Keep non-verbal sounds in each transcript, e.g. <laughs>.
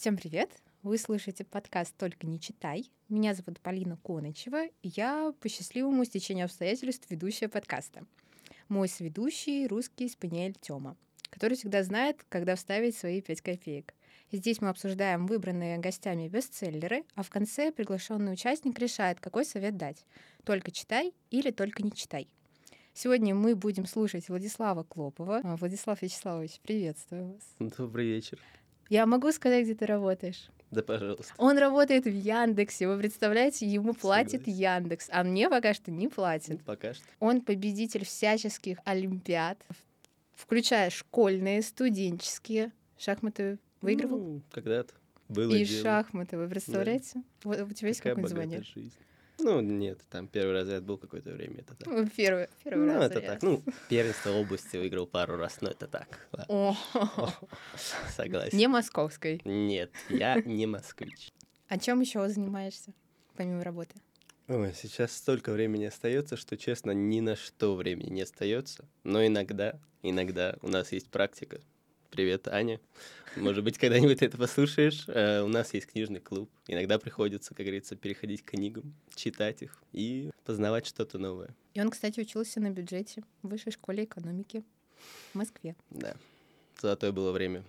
Всем привет! Вы слышите подкаст «Только не читай». Меня зовут Полина Конычева, и я по счастливому стечению обстоятельств ведущая подкаста. Мой сведущий — русский спаниель Тёма, который всегда знает, когда вставить свои пять копеек. Здесь мы обсуждаем выбранные гостями бестселлеры, а в конце приглашенный участник решает, какой совет дать. Только читай или только не читай. Сегодня мы будем слушать Владислава Клопова. Владислав Вячеславович, приветствую вас. Добрый вечер. Я могу сказать, где ты работаешь? Да, пожалуйста. Он работает в Яндексе. Вы представляете, ему платит Согласен. Яндекс, а мне пока что не платит. Ну, пока что. Он победитель всяческих олимпиад, включая школьные, студенческие. Шахматы выигрывал? Ну, когда-то. Было И дело. шахматы, вы представляете? Да. Вот, у тебя есть какое-нибудь звание? Жизнь. Ну, нет, там первый разряд был какое-то время, это так. Ну, первый, первый ну, раз. это так. Ну, первенство области выиграл пару раз, но это так. О, <laughs> Согласен. Не московской. Нет, я не москвич. А чем еще занимаешься, помимо работы? Ой, сейчас столько времени остается, что, честно, ни на что времени не остается. Но иногда, иногда у нас есть практика. Привет, Аня. Может быть, когда-нибудь ты это послушаешь. Uh, у нас есть книжный клуб. Иногда приходится, как говорится, переходить к книгам, читать их и познавать что-то новое. И он, кстати, учился на бюджете в высшей школе экономики в Москве. Да, золотое было время.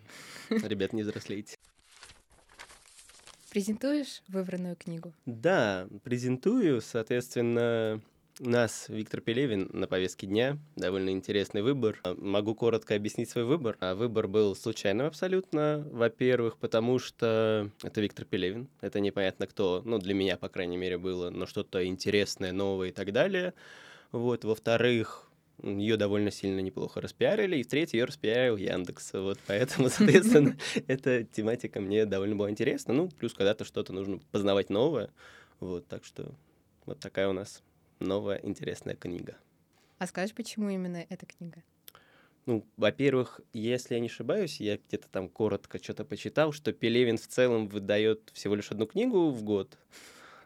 Ребят, не взрослейте. Презентуешь выбранную книгу? Да, презентую. Соответственно, у нас Виктор Пелевин на повестке дня. Довольно интересный выбор. Могу коротко объяснить свой выбор. А выбор был случайным абсолютно. Во-первых, потому что это Виктор Пелевин. Это непонятно кто. Ну, для меня, по крайней мере, было. Но что-то интересное, новое и так далее. Вот. Во-вторых, ее довольно сильно неплохо распиарили, и в третий ее распиарил Яндекс. Вот поэтому, <laughs> соответственно, эта тематика мне довольно была интересна. Ну, плюс когда-то что-то нужно познавать новое. Вот, так что вот такая у нас новая интересная книга. А скажешь, почему именно эта книга? Ну, во-первых, если я не ошибаюсь, я где-то там коротко что-то почитал, что Пелевин в целом выдает всего лишь одну книгу в год.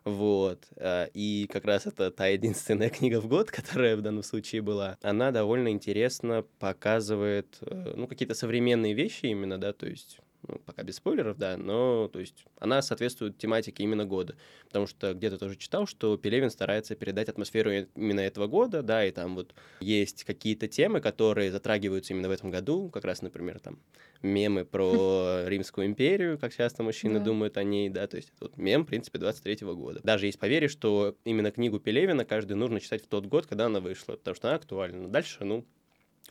Вот. А, и как раз это та единственная <laughs> книга в год, которая в данном случае была. Она довольно интересно показывает, э, ну, какие-то современные вещи именно, да, то есть ну, пока без спойлеров, да, но, то есть, она соответствует тематике именно года, потому что где-то тоже читал, что Пелевин старается передать атмосферу именно этого года, да, и там вот есть какие-то темы, которые затрагиваются именно в этом году, как раз, например, там, мемы про <laughs> Римскую империю, как часто мужчины да. думают о ней, да, то есть, вот мем, в принципе, 23-го года. Даже есть поверье, что именно книгу Пелевина каждый нужно читать в тот год, когда она вышла, потому что она актуальна. Дальше, ну,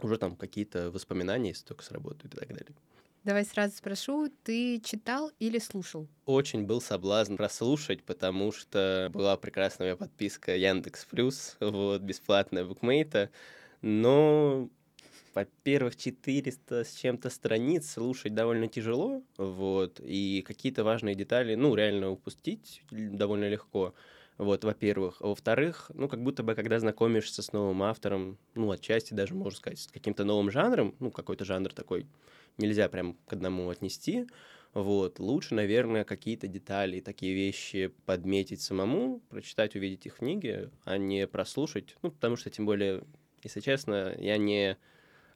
уже там какие-то воспоминания, если только сработают и так далее. Давай сразу спрошу, ты читал или слушал? Очень был соблазн прослушать, потому что была прекрасная подписка Яндекс Плюс, вот, бесплатная букмейта, но во-первых, 400 с чем-то страниц слушать довольно тяжело, вот, и какие-то важные детали, ну, реально упустить довольно легко, вот, во-первых. А во-вторых, ну, как будто бы, когда знакомишься с новым автором, ну, отчасти даже, можно сказать, с каким-то новым жанром, ну, какой-то жанр такой нельзя прям к одному отнести. Вот. Лучше, наверное, какие-то детали, такие вещи подметить самому, прочитать, увидеть их в книге, а не прослушать. Ну, потому что, тем более, если честно, я не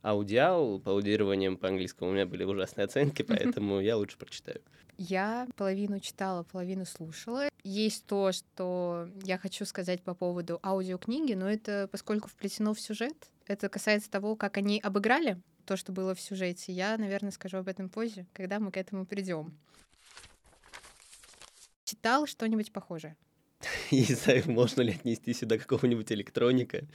аудиал по аудированиям по-английскому, у меня были ужасные оценки, поэтому я лучше прочитаю. Я половину читала, половину слушала. Есть то, что я хочу сказать по поводу аудиокниги, но это поскольку вплетено в сюжет, это касается того, как они обыграли то, что было в сюжете. Я, наверное, скажу об этом позже, когда мы к этому придем. Читал что-нибудь похожее? <laughs> Не знаю, можно ли отнести сюда какого-нибудь электроника.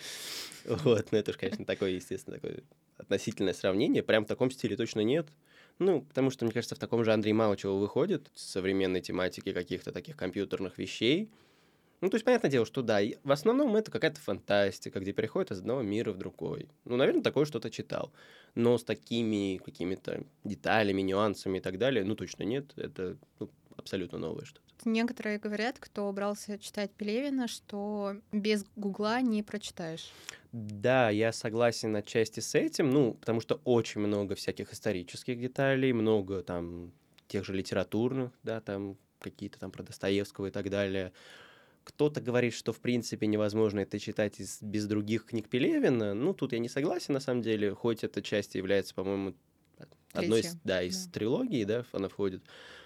Вот, но это же, конечно, такое, естественно, такое относительное сравнение. Прям в таком стиле точно нет. Ну, потому что, мне кажется, в таком жанре мало чего выходит, современной тематики каких-то таких компьютерных вещей. Ну, то есть, понятное дело, что да, в основном это какая-то фантастика, где переходит из одного мира в другой. Ну, наверное, такое что-то читал. Но с такими какими-то деталями, нюансами и так далее, ну, точно нет. Это ну, абсолютно новое что-то. Некоторые говорят, кто брался читать Пелевина, что без Гугла не прочитаешь. Да, я согласен отчасти с этим, ну, потому что очень много всяких исторических деталей, много там тех же литературных, да, там какие-то там про Достоевского и так далее. Кто-то говорит, что в принципе невозможно это читать из, без других книг Пелевина. Ну, тут я не согласен, на самом деле, хоть эта часть является, по-моему, одной из, да, из да. трилогии, да, она входит.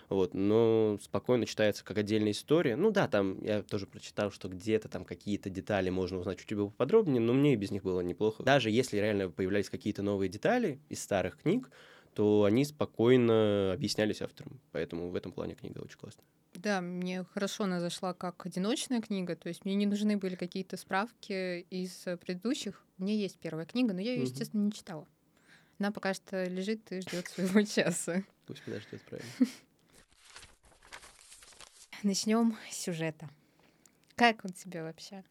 Вот, но спокойно читается как отдельная история. Ну да, там я тоже прочитал, что где-то там какие-то детали можно узнать чуть-чуть поподробнее, но мне и без них было неплохо. Даже если реально появлялись какие-то новые детали из старых книг, то они спокойно объяснялись автором. Поэтому в этом плане книга очень классная. Да, мне хорошо она зашла как одиночная книга, то есть мне не нужны были какие-то справки из предыдущих. У меня есть первая книга, но я ее, естественно, не читала. Она пока что лежит и ждет своего <laughs> часа. Пусть подождет, правильно. Начнем с сюжета. Как он тебе вообще?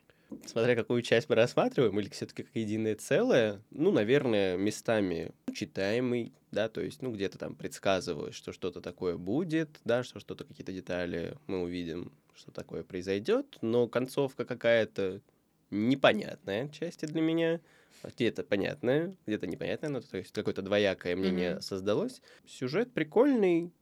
Смотря какую часть мы рассматриваем, или все-таки как единое целое, ну, наверное, местами читаемый, да, то есть, ну, где-то там предсказывают, что что-то такое будет, да, что что-то, какие-то детали мы увидим, что такое произойдет, но концовка какая-то непонятная части для меня, где-то понятная, где-то непонятная, но то есть какое-то двоякое мнение mm-hmm. создалось. Сюжет прикольный,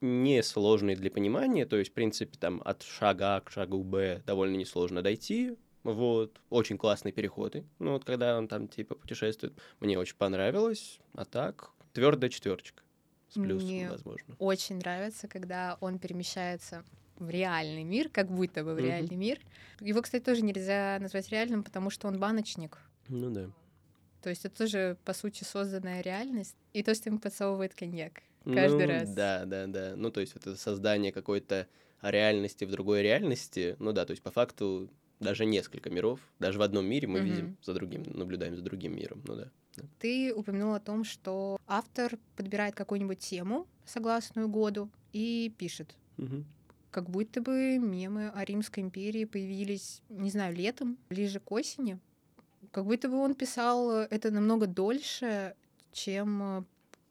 несложный для понимания, то есть, в принципе, там от шага А к шагу Б довольно несложно дойти, вот, очень классные переходы. Ну, вот когда он там типа путешествует, мне очень понравилось. А так, твердая четверочка. С плюсом, мне возможно. Очень нравится, когда он перемещается в реальный мир, как будто бы в реальный mm-hmm. мир. Его, кстати, тоже нельзя назвать реальным, потому что он баночник. Ну да. То есть это тоже, по сути, созданная реальность. И то, что ему подсовывает коньяк каждый ну, раз. Да, да, да. Ну, то есть это создание какой-то реальности в другой реальности. Ну да, то есть по факту даже несколько миров, даже в одном мире мы mm-hmm. видим за другим, наблюдаем за другим миром, ну да. Ты упомянул о том, что автор подбирает какую-нибудь тему, согласную году, и пишет. Mm-hmm. Как будто бы мемы о Римской империи появились, не знаю, летом, ближе к осени. Как будто бы он писал это намного дольше, чем э,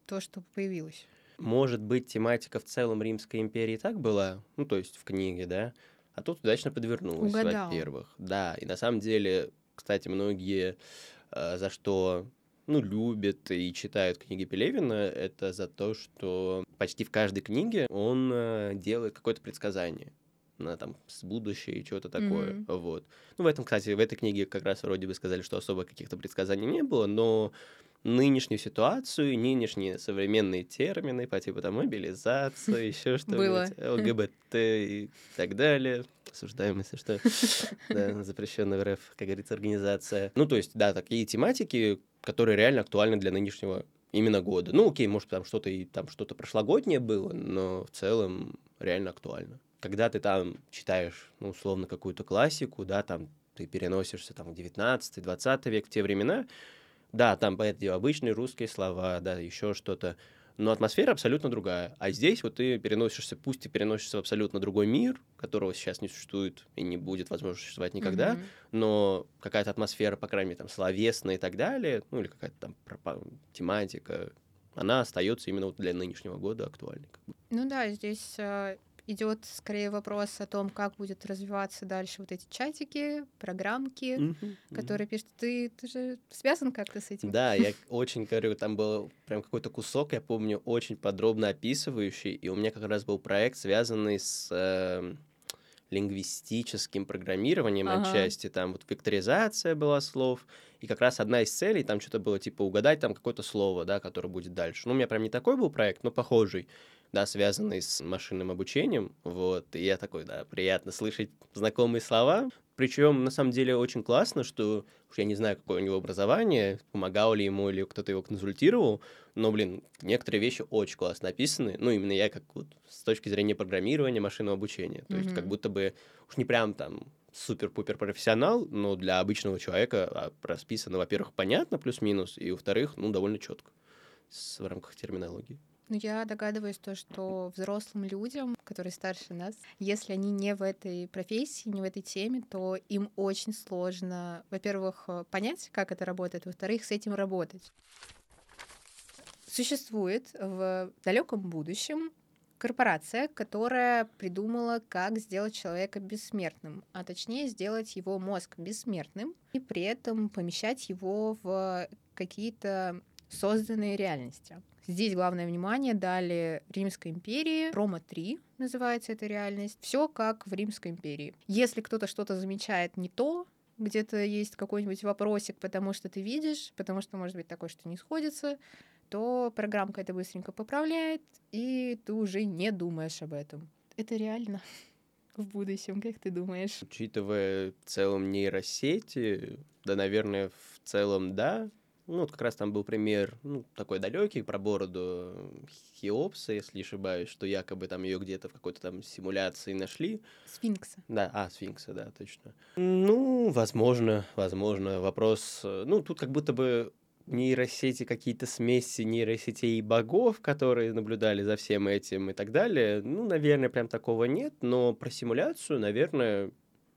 то, что появилось. Может быть, тематика в целом Римской империи так была, ну, то есть в книге, да, а тут удачно подвернулось, во-первых. Да, и на самом деле, кстати, многие э, за что ну, любят и читают книги Пелевина, это за то, что почти в каждой книге он э, делает какое-то предсказание на там с будущее и что-то такое. Mm-hmm. Вот. Ну, в этом, кстати, в этой книге как раз вроде бы сказали, что особо каких-то предсказаний не было, но нынешнюю ситуацию, нынешние современные термины по типу там мобилизация, еще <laughs> что-нибудь, ЛГБТ и так далее. Осуждаем, если что. <laughs> Да, запрещенная в РФ, как говорится, организация. Ну, то есть, да, такие тематики, которые реально актуальны для нынешнего именно года. Ну, окей, может, там что-то и там что-то прошлогоднее было, но в целом реально актуально. Когда ты там читаешь, ну, условно, какую-то классику, да, там ты переносишься там в 19-20 век, в те времена, да, там, понятное обычные русские слова, да, еще что-то. Но атмосфера абсолютно другая. А здесь вот ты переносишься, пусть ты переносишься в абсолютно другой мир, которого сейчас не существует и не будет, возможно, существовать никогда, mm-hmm. но какая-то атмосфера, по крайней мере, там, словесная и так далее, ну или какая-то там тематика, она остается именно вот для нынешнего года актуальной. Ну да, здесь а, идет скорее вопрос о том, как будет развиваться дальше вот эти чатики, программки, mm-hmm, которые пишут. Ты, ты же связан как-то с этим? Да, я <laughs> очень говорю, там был прям какой-то кусок, я помню, очень подробно описывающий, и у меня как раз был проект, связанный с э, лингвистическим программированием ага. отчасти, там вот векторизация была слов, и как раз одна из целей, там что-то было типа угадать там какое-то слово, да, которое будет дальше. Ну, у меня прям не такой был проект, но похожий да, связанный с машинным обучением, вот, и я такой, да, приятно слышать знакомые слова, причем, на самом деле, очень классно, что уж я не знаю, какое у него образование, помогал ли ему или кто-то его консультировал, но, блин, некоторые вещи очень классно написаны. Ну, именно я как вот с точки зрения программирования, машинного обучения. То mm-hmm. есть как будто бы уж не прям там супер-пупер профессионал, но для обычного человека а, расписано, во-первых, понятно плюс-минус, и, во-вторых, ну, довольно четко в рамках терминологии. Ну, я догадываюсь то, что взрослым людям, которые старше нас, если они не в этой профессии, не в этой теме, то им очень сложно, во-первых, э, понять, как это работает, во-вторых, с этим работать. Существует в далеком будущем корпорация, которая придумала, как сделать человека бессмертным, а точнее сделать его мозг бессмертным и при этом помещать его в какие-то созданные реальности. Здесь главное внимание дали Римской империи. Рома-3 называется эта реальность. Все как в Римской империи. Если кто-то что-то замечает не то, где-то есть какой-нибудь вопросик, потому что ты видишь, потому что может быть такое, что не сходится, то программка это быстренько поправляет, и ты уже не думаешь об этом. Это реально <laughs> в будущем, как ты думаешь? Учитывая в целом нейросети, да, наверное, в целом да. Ну, вот как раз там был пример, ну, такой далекий про бороду Хеопса, если не ошибаюсь, что якобы там ее где-то в какой-то там симуляции нашли. Сфинкса. Да, а, сфинкса, да, точно. Ну, возможно, возможно. Вопрос, э, ну, тут как будто бы нейросети, какие-то смеси нейросетей и богов, которые наблюдали за всем этим и так далее. Ну, наверное, прям такого нет, но про симуляцию, наверное,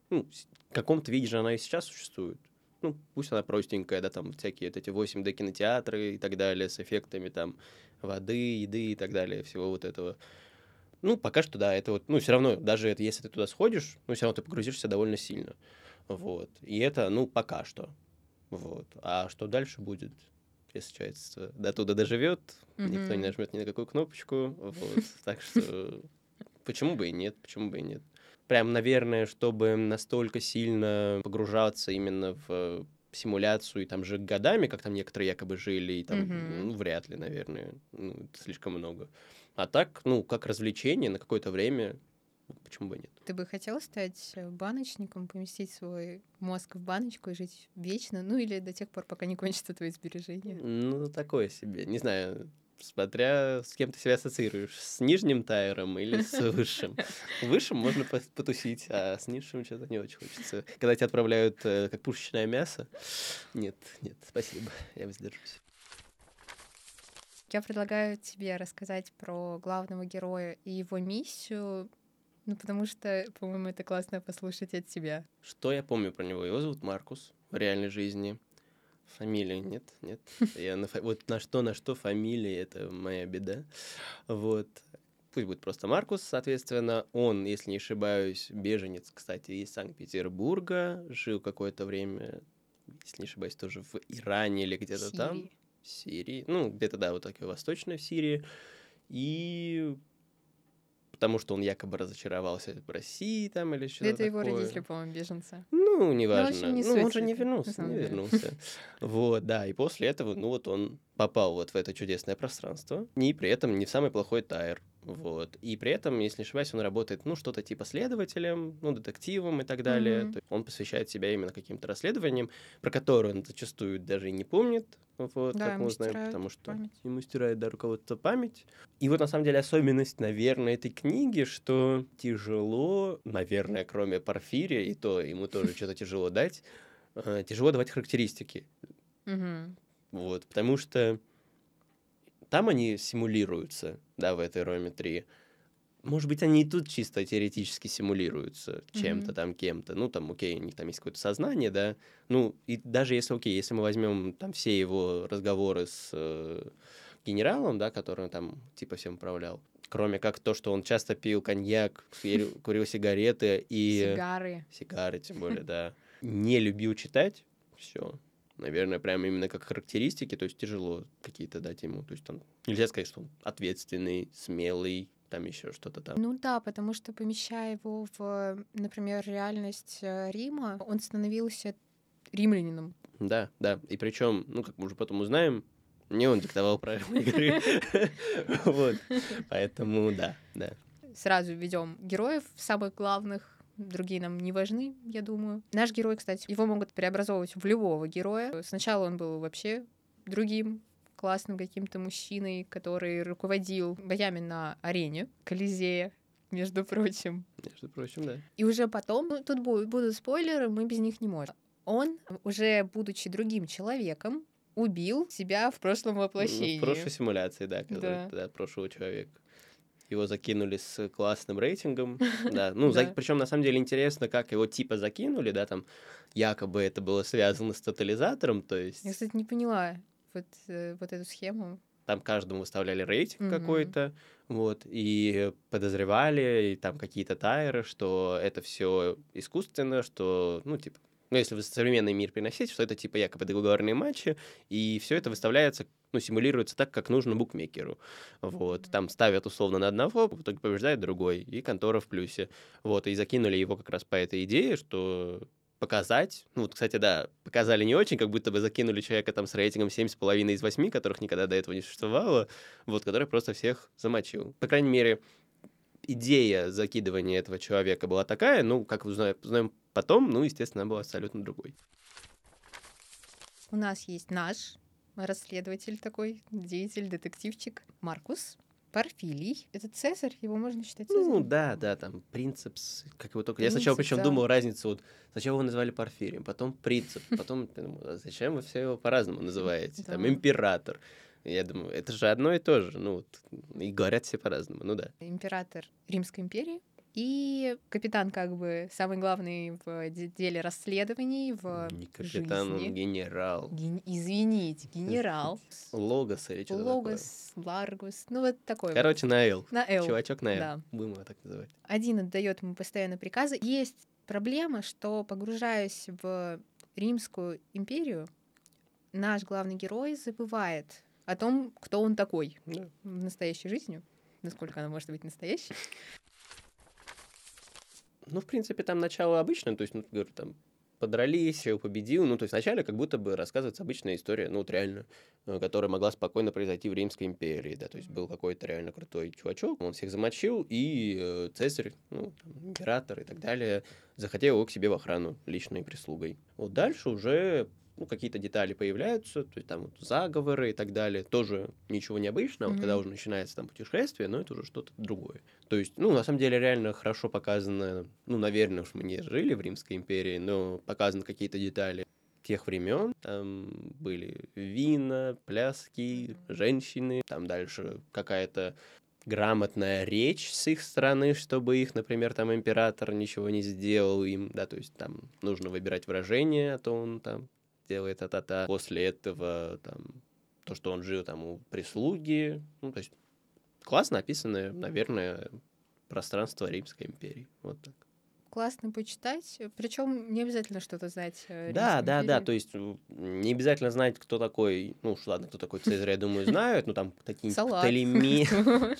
ну, в каком-то виде же она и сейчас существует. Ну, пусть она простенькая, да, там всякие вот эти 8D кинотеатры и так далее, с эффектами там воды, еды и так далее, всего вот этого. Ну, пока что, да, это вот, ну, все равно, даже это, если ты туда сходишь, ну, все равно ты погрузишься довольно сильно. Вот. И это, ну, пока что. Вот. А что дальше будет, если человечество до туда доживет, mm-hmm. никто не нажмет ни на какую кнопочку. Вот. Так что <laughs> почему бы и нет, почему бы и нет. Прям, наверное, чтобы настолько сильно погружаться именно в симуляцию и там же годами, как там некоторые якобы жили, и там, mm-hmm. ну, вряд ли, наверное, ну, это слишком много. А так, ну, как развлечение на какое-то время, Почему бы нет? Ты бы хотел стать э, баночником, поместить свой мозг в баночку и жить вечно, ну или до тех пор, пока не кончатся твои сбережения? Ну, такое себе. Не знаю, смотря с кем ты себя ассоциируешь. С нижним тайером или с <laughs> высшим. Высшим можно потусить, а с низшим что-то не очень хочется. Когда тебя отправляют э, как пушечное мясо, нет, нет, спасибо, я воздержусь. Я предлагаю тебе рассказать про главного героя и его миссию, ну, потому что, по-моему, это классно послушать от тебя. Что я помню про него? Его зовут Маркус в реальной жизни. Фамилия нет, нет. <laughs> Я на, вот на что, на что фамилия, это моя беда. Вот. Пусть будет просто Маркус, соответственно. Он, если не ошибаюсь, беженец, кстати, из Санкт-Петербурга. Жил какое-то время, если не ошибаюсь, тоже в Иране или где-то там. В Сирии. Ну, где-то, да, вот такой восточной в Сирии. И потому что он якобы разочаровался в России там или что-то Это его родители, по-моему, беженцы. Ну, неважно. Ну, не ну он же не вернулся, не вернулся. Вот, да, и после этого, ну вот он попал вот в это чудесное пространство, и при этом не самый плохой тайр. Вот. И при этом, если не ошибаюсь, он работает, ну, что-то типа следователем, ну, детективом и так далее. Mm-hmm. он посвящает себя именно каким-то расследованиям, про которые он зачастую даже и не помнит, вот, да, как мы узнаем, потому что память. ему стирает, да, руководство память. И вот, на самом деле, особенность, наверное, этой книги, что тяжело, наверное, кроме Порфирия, и то ему тоже что-то тяжело дать, э, тяжело давать характеристики. Вот, потому что там они симулируются, да, в этой Роме 3. Может быть, они и тут чисто теоретически симулируются чем-то mm-hmm. там, кем-то. Ну, там, окей, у них там есть какое-то сознание, да. Ну, и даже если, окей, если мы возьмем там все его разговоры с э, генералом, да, который он там типа всем управлял, кроме как то, что он часто пил коньяк, курил <laughs> сигареты и... Сигары. Сигары, тем более, <laughs> да. Не любил читать, все наверное, прямо именно как характеристики, то есть тяжело какие-то дать ему. То есть там нельзя сказать, что он ответственный, смелый, там еще что-то там. Ну да, потому что помещая его в, например, реальность э, Рима, он становился римлянином. Да, да. И причем, ну, как мы уже потом узнаем, не он диктовал правила <laughs> игры. <laughs> Вот. Поэтому да, да. Сразу ведем героев самых главных другие нам не важны, я думаю. Наш герой, кстати, его могут преобразовывать в любого героя. Сначала он был вообще другим, классным каким-то мужчиной, который руководил боями на арене Колизея, между прочим. Между прочим, да. И уже потом, ну, тут будут, спойлеры, мы без них не можем. Он, уже будучи другим человеком, убил себя в прошлом воплощении. Ну, в прошлой симуляции, да, который, да. да, прошлого человека его закинули с классным рейтингом, <laughs> да, ну, за... причем на самом деле интересно, как его типа закинули, да, там якобы это было связано с тотализатором, то есть... Я, кстати, не поняла вот, э, вот эту схему. Там каждому выставляли рейтинг mm-hmm. какой-то, вот, и подозревали, и там какие-то тайры, что это все искусственно, что, ну, типа, ну, если в современный мир переносить, что это типа якобы договорные матчи, и все это выставляется ну, симулируется так, как нужно букмекеру. Вот. Там ставят условно на одного, в итоге побеждает другой, и контора в плюсе. Вот. И закинули его как раз по этой идее, что показать. Ну, вот, кстати, да, показали не очень, как будто бы закинули человека там с рейтингом 7,5 из 8, которых никогда до этого не существовало, вот, который просто всех замочил. По крайней мере, идея закидывания этого человека была такая, ну, как вы знаем потом, ну, естественно, она была абсолютно другой. У нас есть наш расследователь такой, деятель, детективчик Маркус. Порфилий. Это Цезарь, его можно считать Цезарем? Ну, да, да, там, принципс, как его только... Принцип, Я сначала причем да. думал разницу, вот, сначала его называли Порфирием, потом принцип, потом, а зачем вы все его по-разному называете? Там, император. Я думаю, это же одно и то же, ну, вот, и говорят все по-разному, ну да. Император Римской империи, и капитан, как бы, самый главный в деле расследований в Не капитан, жизни. он генерал. Ген... Извините, генерал. <laughs> Логос или что Логос, Ларгус, ну вот такой Короче, вот. на Л. На Л. Чувачок на Л. Да. Будем его так называть. Один отдает ему постоянно приказы. Есть проблема, что, погружаясь в Римскую империю, наш главный герой забывает о том, кто он такой да. в настоящей жизни, насколько она может быть настоящей. <laughs> Ну, в принципе, там начало обычное, то есть, ну, говорю, там подрались, победил. Ну, то есть вначале как будто бы рассказывается обычная история, ну, вот реально, э, которая могла спокойно произойти в Римской империи, да, то есть был какой-то реально крутой чувачок, он всех замочил, и э, Цезарь, ну, там, император и так далее, захотел его к себе в охрану личной прислугой. Вот дальше уже ну, какие-то детали появляются, то есть там вот заговоры и так далее, тоже ничего необычного, mm-hmm. когда уже начинается там путешествие, но это уже что-то другое. То есть, ну, на самом деле, реально хорошо показано, ну, наверное, уж мы не жили в Римской империи, но показаны какие-то детали тех времен. Там были вина, пляски, женщины, там дальше какая-то грамотная речь с их стороны, чтобы их, например, там император ничего не сделал им, да, то есть там нужно выбирать выражение, а то он там делает та-та-та. После этого там то, что он жил там у прислуги, ну, то есть классно описанное, наверное, пространство Римской империи. Вот так. Классно почитать, причем не обязательно что-то знать. Э, да, да, да, то есть не обязательно знать, кто такой, ну уж ладно, кто такой Цезарь, я думаю, знают, ну там такие Птолемеи. <laughs>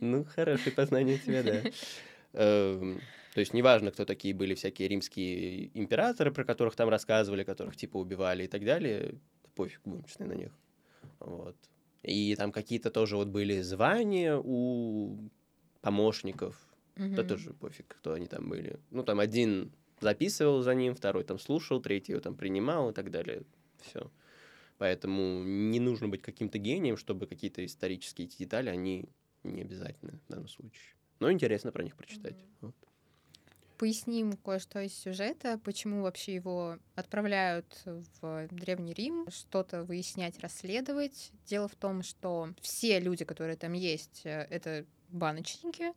Ну, хорошее познание тебя, да. То есть неважно, кто такие были всякие римские императоры, про которых там рассказывали, которых типа убивали и так далее, пофиг, будем честны на них. Вот. И там какие-то тоже вот были звания у помощников. Mm-hmm. Да тоже пофиг, кто они там были. Ну, там один записывал за ним, второй там слушал, третий его там принимал и так далее. Все. Поэтому не нужно быть каким-то гением, чтобы какие-то исторические детали, они не обязательны в данном случае. Но интересно про них прочитать. Mm-hmm. Вот поясним кое-что из сюжета, почему вообще его отправляют в Древний Рим, что-то выяснять, расследовать. Дело в том, что все люди, которые там есть, э, это баночники,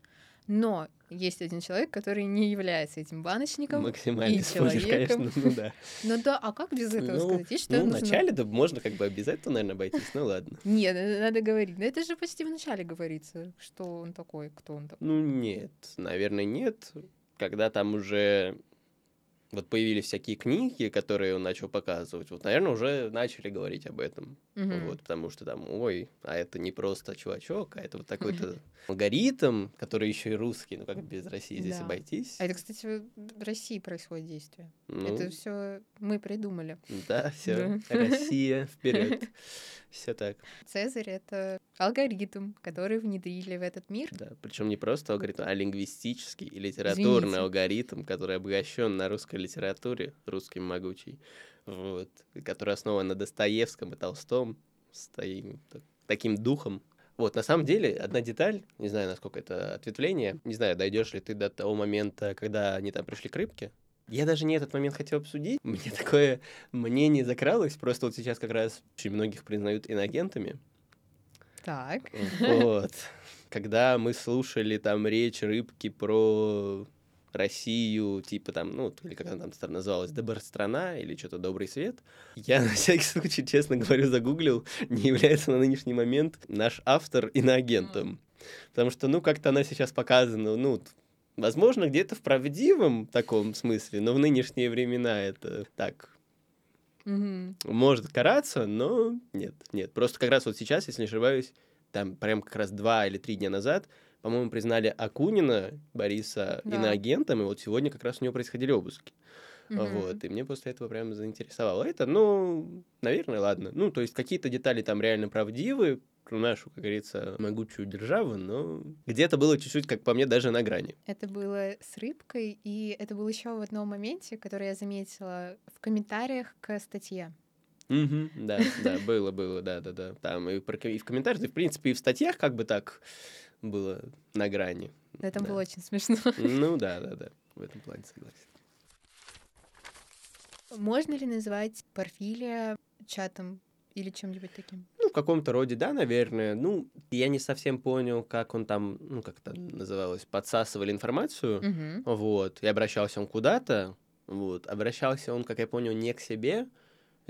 но есть один человек, который не является этим баночником Максимально и человеком. конечно, ну да. <laughs> Ну да, а как без этого ну, сказать? Что ну, нужно... вначале да можно как бы без этого, наверное, обойтись, ну ладно. <laughs> Нет, надо говорить. Но это же почти в начале говорится, что он такой, кто он такой. Ну нет, наверное, нет когда там уже вот появились всякие книги, которые он начал показывать, вот, наверное, уже начали говорить об этом. Mm-hmm. Вот, потому что там, ой, а это не просто чувачок, а это вот такой-то. Алгоритм, который еще и русский, ну как без России здесь да. обойтись. А это, кстати, в России происходит действие. Ну, это все мы придумали. Да, все. <laughs> Россия вперед. <laughs> Все так. Цезарь это алгоритм, который внедрили в этот мир. Да, причем не просто алгоритм, а лингвистический и литературный Извините. алгоритм, который обогащен на русской литературе, русским могучий, вот, который основан на Достоевском и Толстом, с таким духом. Вот, на самом деле, одна деталь, не знаю, насколько это ответвление, не знаю, дойдешь ли ты до того момента, когда они там пришли к рыбке, я даже не этот момент хотел обсудить. <laughs> Мне такое мнение закралось. Просто вот сейчас как раз очень многих признают иногентами. Так. Вот. <laughs> Когда мы слушали там речь рыбки про Россию, типа там, ну, или как она там называлась, страна или что-то «Добрый свет». Я на всякий случай, честно говорю, загуглил, не является на нынешний момент наш автор иноагентом. Потому что, ну, как-то она сейчас показана, ну, возможно, где-то в правдивом таком смысле, но в нынешние времена это так Mm-hmm. Может караться, но нет, нет. Просто как раз вот сейчас, если не ошибаюсь, там прям как раз два или три дня назад по-моему, признали Акунина, Бориса, да. иноагентом, и вот сегодня как раз у него происходили обыски. Мгм. Вот, и мне после этого прям заинтересовало это. Ну, наверное, ладно. Ну, то есть какие-то детали там реально правдивы, про нашу, как говорится, могучую державу, но где-то было чуть-чуть, как по мне, даже на грани. Это было с рыбкой, и это было еще в одном моменте, который я заметила в комментариях к статье. Мгм, да, да, было, было, да, да, да. Там и, про- и в комментариях, и в принципе и в статьях как бы так было на грани. Это Да. было очень смешно. Ну да, да, да. В этом плане согласен. Можно ли назвать Порфилия чатом или чем-нибудь таким? Ну, в каком-то роде, да, наверное. Ну, я не совсем понял, как он там, ну, как это называлось, подсасывали информацию. Мгм. Вот. И обращался он куда-то. Вот. Обращался он, как я понял, не к себе.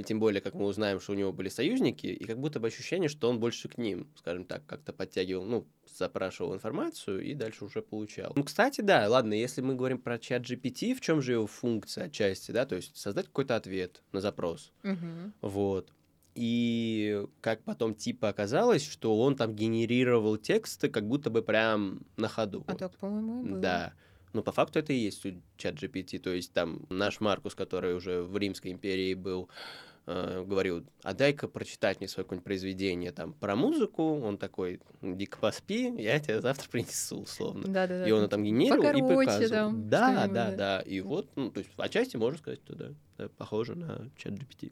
И тем более, как мы узнаем, что у него были союзники, и как будто бы ощущение, что он больше к ним, скажем так, как-то подтягивал, ну, запрашивал информацию и дальше уже получал. Ну, кстати, да, ладно, если мы говорим про чат GPT, в чем же его функция отчасти, да, то есть создать какой-то ответ на запрос. Мгм. Вот. И как потом типа оказалось, что он там генерировал тексты как будто бы прям на ходу. А Вот. так, по-моему, и было. Да. Ну, по факту это и есть чат GPT. То есть там наш Маркус, который уже в Римской империи был, э, говорил, а дай-ка прочитать мне свое какое-нибудь произведение там про музыку. Он такой, дико поспи, я тебя завтра принесу, условно. Да-да-да. И он там генерировал и показывал. там, да, да, да. да. И вот, ну, то есть, отчасти можно сказать, что да, да, похоже на чат GPT.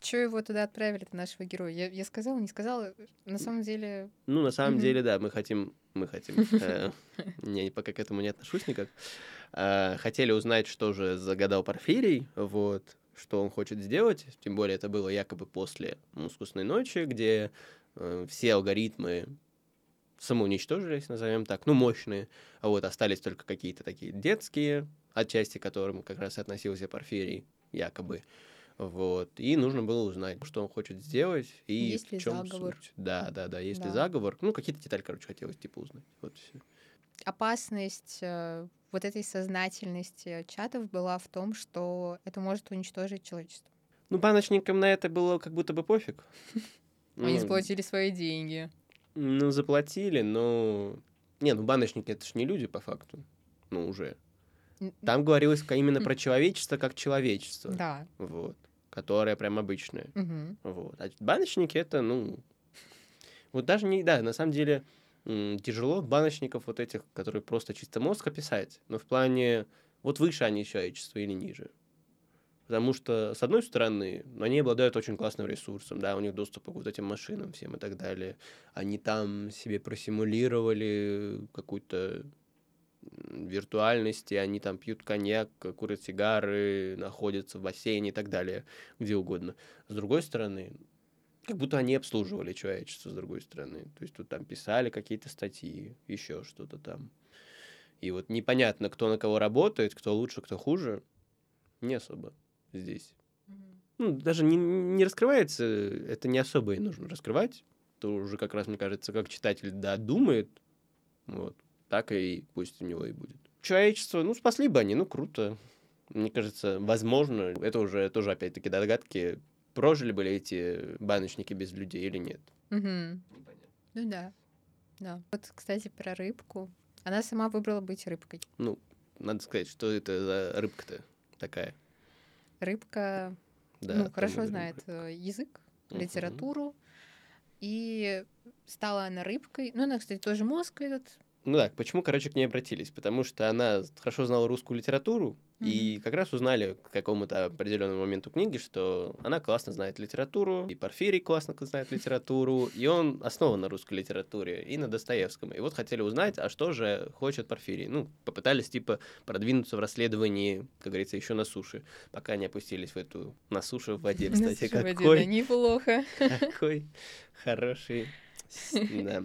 Чё его туда отправили, нашего героя? Я, я сказала, не сказала? На самом деле... Ну, на самом деле, да, мы хотим, мы хотим, <laughs> э, я пока к этому не отношусь никак, э, хотели узнать, что же загадал Порфирий, вот, что он хочет сделать, тем более это было якобы после мускусной ночи, где э, все алгоритмы самоуничтожились, назовем так, ну, мощные, а вот остались только какие-то такие детские, отчасти к которым как раз и относился Порфирий, якобы. Вот. И нужно было узнать, что он хочет сделать и Есть в ли чем заговор. суть. Да, да, да. Есть ли Да. заговор? Ну, какие-то детали, короче, хотелось типа узнать. Вот и всё. Опасность э, вот этой сознательности чатов была в том, что это может уничтожить человечество. Ну, баночникам на это было как будто бы пофиг. <laughs> Они Ну, заплатили свои деньги. Ну, заплатили, но... Не, ну, баночники — это ж не люди, по факту. Ну, уже. Там говорилось именно про человечество как человечество. Да. Вот. Которое прям обычное. Мгм. Вот. А баночники это, ну, вот даже не, да, на самом деле тяжело баночников вот этих, которые просто чисто мозг описать, но в плане, вот выше они человечества или ниже. Потому что, с одной стороны, они обладают очень классным ресурсом, да, у них доступ к вот этим машинам всем и так далее. Они там себе просимулировали какую-то виртуальности, они там пьют коньяк, курят сигары, находятся в бассейне и так далее, где угодно. С другой стороны, как будто они обслуживали человечество, с другой стороны. То есть тут там писали какие-то статьи, еще что-то там. И вот непонятно, кто на кого работает, кто лучше, кто хуже, не особо здесь. Ну, даже не, не раскрывается, это не особо и нужно раскрывать. То уже как раз, мне кажется, как читатель, да, думает, вот, так и пусть у него и будет. Человечество, ну, спасли бы они, ну, круто. Мне кажется, возможно, это уже тоже, опять-таки, догадки, прожили бы ли эти баночники без людей или нет. Мгм. Ну да. Да. Вот, кстати, про рыбку. Она сама выбрала быть рыбкой. Ну, надо сказать, что это за рыбка-то такая. Рыбка, Да, ну, хорошо рыбка. знает э, язык, литературу. И стала она рыбкой. Ну, она, кстати, тоже мозг этот. Ну да, почему, короче, к ней обратились? Потому что она хорошо знала русскую литературу, и как раз узнали к какому-то определенному моменту книги, что она классно знает литературу, и Порфирий классно знает литературу, и он основан на русской литературе, и на Достоевском. И вот хотели узнать, а что же хочет Порфирий. Ну, попытались, типа, продвинуться в расследовании, как говорится, еще на суше, пока не опустились в эту на суше в воде, кстати, какой неплохо. какой хороший да,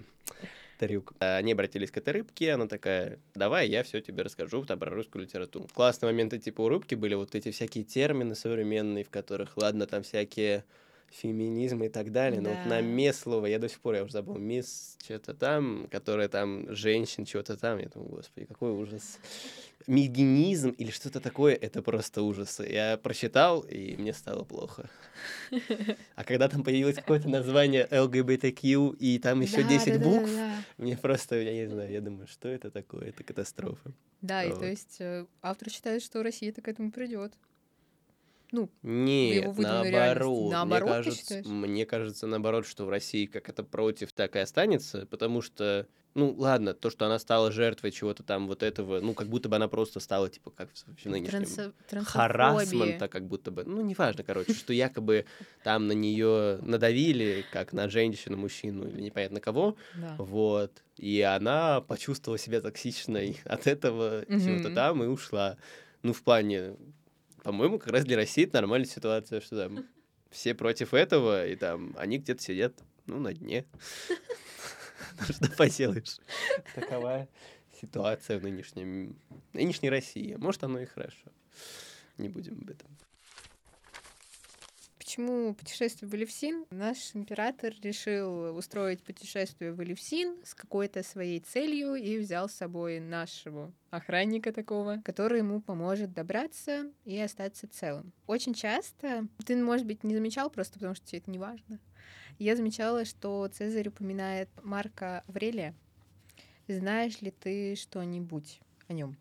трюк. А Они обратились к этой рыбке, она такая, давай я все тебе расскажу там, про русскую литературу. Классные моменты типа у рыбки были вот эти всякие термины современные, в которых, ладно, там всякие феминизмы и так далее, но вот Да. на мес слово, я до сих пор, я уже забыл, мисс что-то там, которое там женщин, чего-то там, я думаю, господи, какой ужас. Мигенизм или что-то такое, это просто ужас. Я прочитал, и мне стало плохо. А когда там появилось какое-то название ЛГБТQ, и там еще Да, 10 да, букв, да. мне просто, я не знаю, я думаю, что это такое? Это катастрофа. Да, и Вот. то есть э, автор считает, что Россия-то к этому придет. Его Нет, реальности. наоборот. Наоборот, мне, кажется, мне кажется, наоборот, что в России как это против, так и останется, потому что, ну, ладно, то, что она стала жертвой чего-то там вот этого, ну, как будто бы она просто стала, типа, как в нынешнем трансофобия. харасмента, как будто бы, ну, неважно, короче, что якобы там на нее надавили, как на женщину, мужчину или непонятно кого, Да. вот, и она почувствовала себя токсичной от этого чего-то там и ушла. Ну, в плане, по-моему, как раз для России это нормальная ситуация, что там все против этого, и там они где-то сидят, ну, на дне. <laughs> Ну, что поделаешь. Такова ситуация в нынешнем, нынешней России. Может, оно и хорошо. Не будем об этом. Почему путешествие в Элевсин? Наш император решил устроить путешествие в Элевсин с какой-то своей целью и взял с собой нашего охранника такого, который ему поможет добраться и остаться целым. Очень часто, ты, может быть, не замечал просто потому, что тебе это не важно, я замечала, что Цезарь упоминает Марка Аврелия. Знаешь ли ты что-нибудь о нем?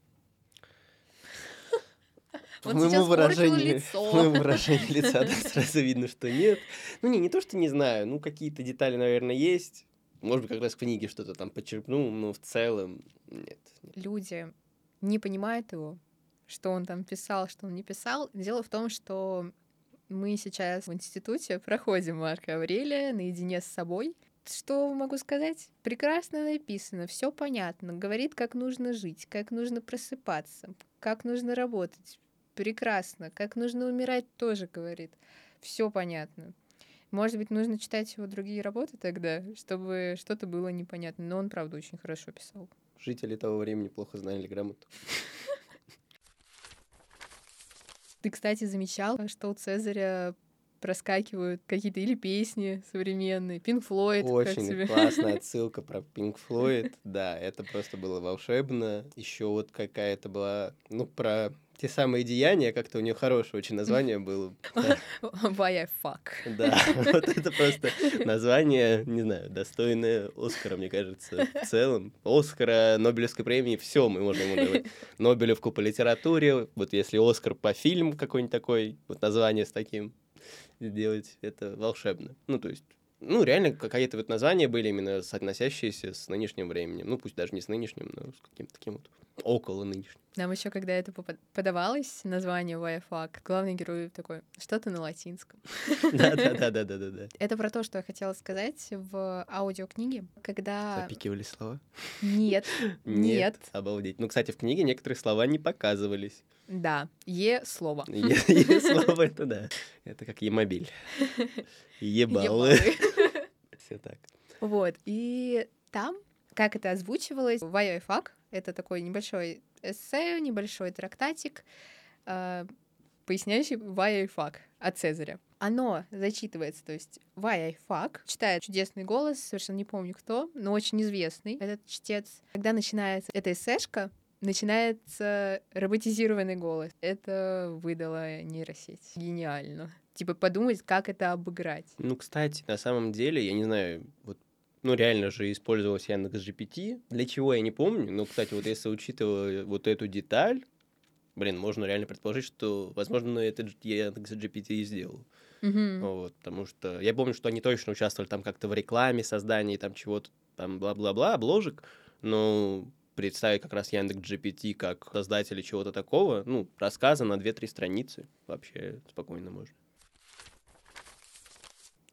По Он моему выражению, лицо. <laughs> по моему выражению лица да, <laughs> сразу видно, что нет. Ну, не, не то, что не знаю, ну, какие-то детали, наверное, есть. Может быть, как раз в книге что-то там подчеркнул, но в целом нет. нет. люди не понимают его, что он там писал, что он не писал. Дело в том, что мы сейчас в институте проходим Марка Аврелия наедине с собой. Что могу сказать? Прекрасно написано, все понятно. Говорит, как нужно жить, как нужно просыпаться, как нужно работать. Прекрасно. Как нужно умирать, тоже говорит. Все понятно. Может быть, нужно читать его другие работы тогда, чтобы что-то было непонятно. Но он, правда, очень хорошо писал. Жители того времени плохо знали грамоту. <laughs> Ты, кстати, замечал, что у Цезаря проскакивают какие-то или песни современные, Флойд, как Очень классная <laughs> отсылка про Pink Floyd. Да, это просто было волшебно. Еще вот какая-то была, ну, про те самые деяния, как-то у нее хорошее очень название было. <laughs> Why I fuck. Да, <laughs> вот это просто название, не знаю, достойное Оскара, мне кажется, в целом. Оскара, Нобелевской премии, все мы можем ему давать. Нобелевку по литературе, вот если Оскар по фильму какой-нибудь такой, вот название с таким сделать, это волшебно. Ну, то есть, ну, реально, какие-то вот названия были именно соотносящиеся с нынешним временем. Ну, пусть даже не с нынешним, но с каким-то таким вот около нынешним. Нам еще, когда это подавалось, название fuck, главный герой такой, что-то на латинском. <laughs> Да-да-да-да-да-да. <laughs> Это про то, что я хотела сказать в аудиокниге, когда... Запикивали слова? <laughs> Нет, нет, Обалдеть. Ну, кстати, в книге некоторые слова не показывались. да, Е-слово. Е- е- Слово это да. Это как емобиль. Ебалы. Все так. Вот, и там, как это озвучивалось, fuck, это такой небольшой эссе, небольшой трактатик, э, поясняющий Why I fuck от Цезаря. Оно зачитывается, то есть Why I fuck, читает чудесный голос, совершенно не помню кто, но очень известный этот чтец. Когда начинается эта эссешка, начинается роботизированный голос. Это выдала нейросеть. Гениально. Типа подумать, как это обыграть. Ну, кстати, на самом деле, я не знаю, вот ну, реально же использовалась Яндекс GPT. Для чего, я не помню. Но, кстати, вот если учитывая вот эту деталь, блин, можно реально предположить, что, возможно, это Яндекс GPT и сделал. Мгм. Вот, потому что я помню, что они точно участвовали там как-то в рекламе, создании там чего-то, там бла-бла-бла, обложек, но представить как раз Яндекс GPT как создатели чего-то такого, ну, рассказа на 2-3 страницы вообще спокойно можно.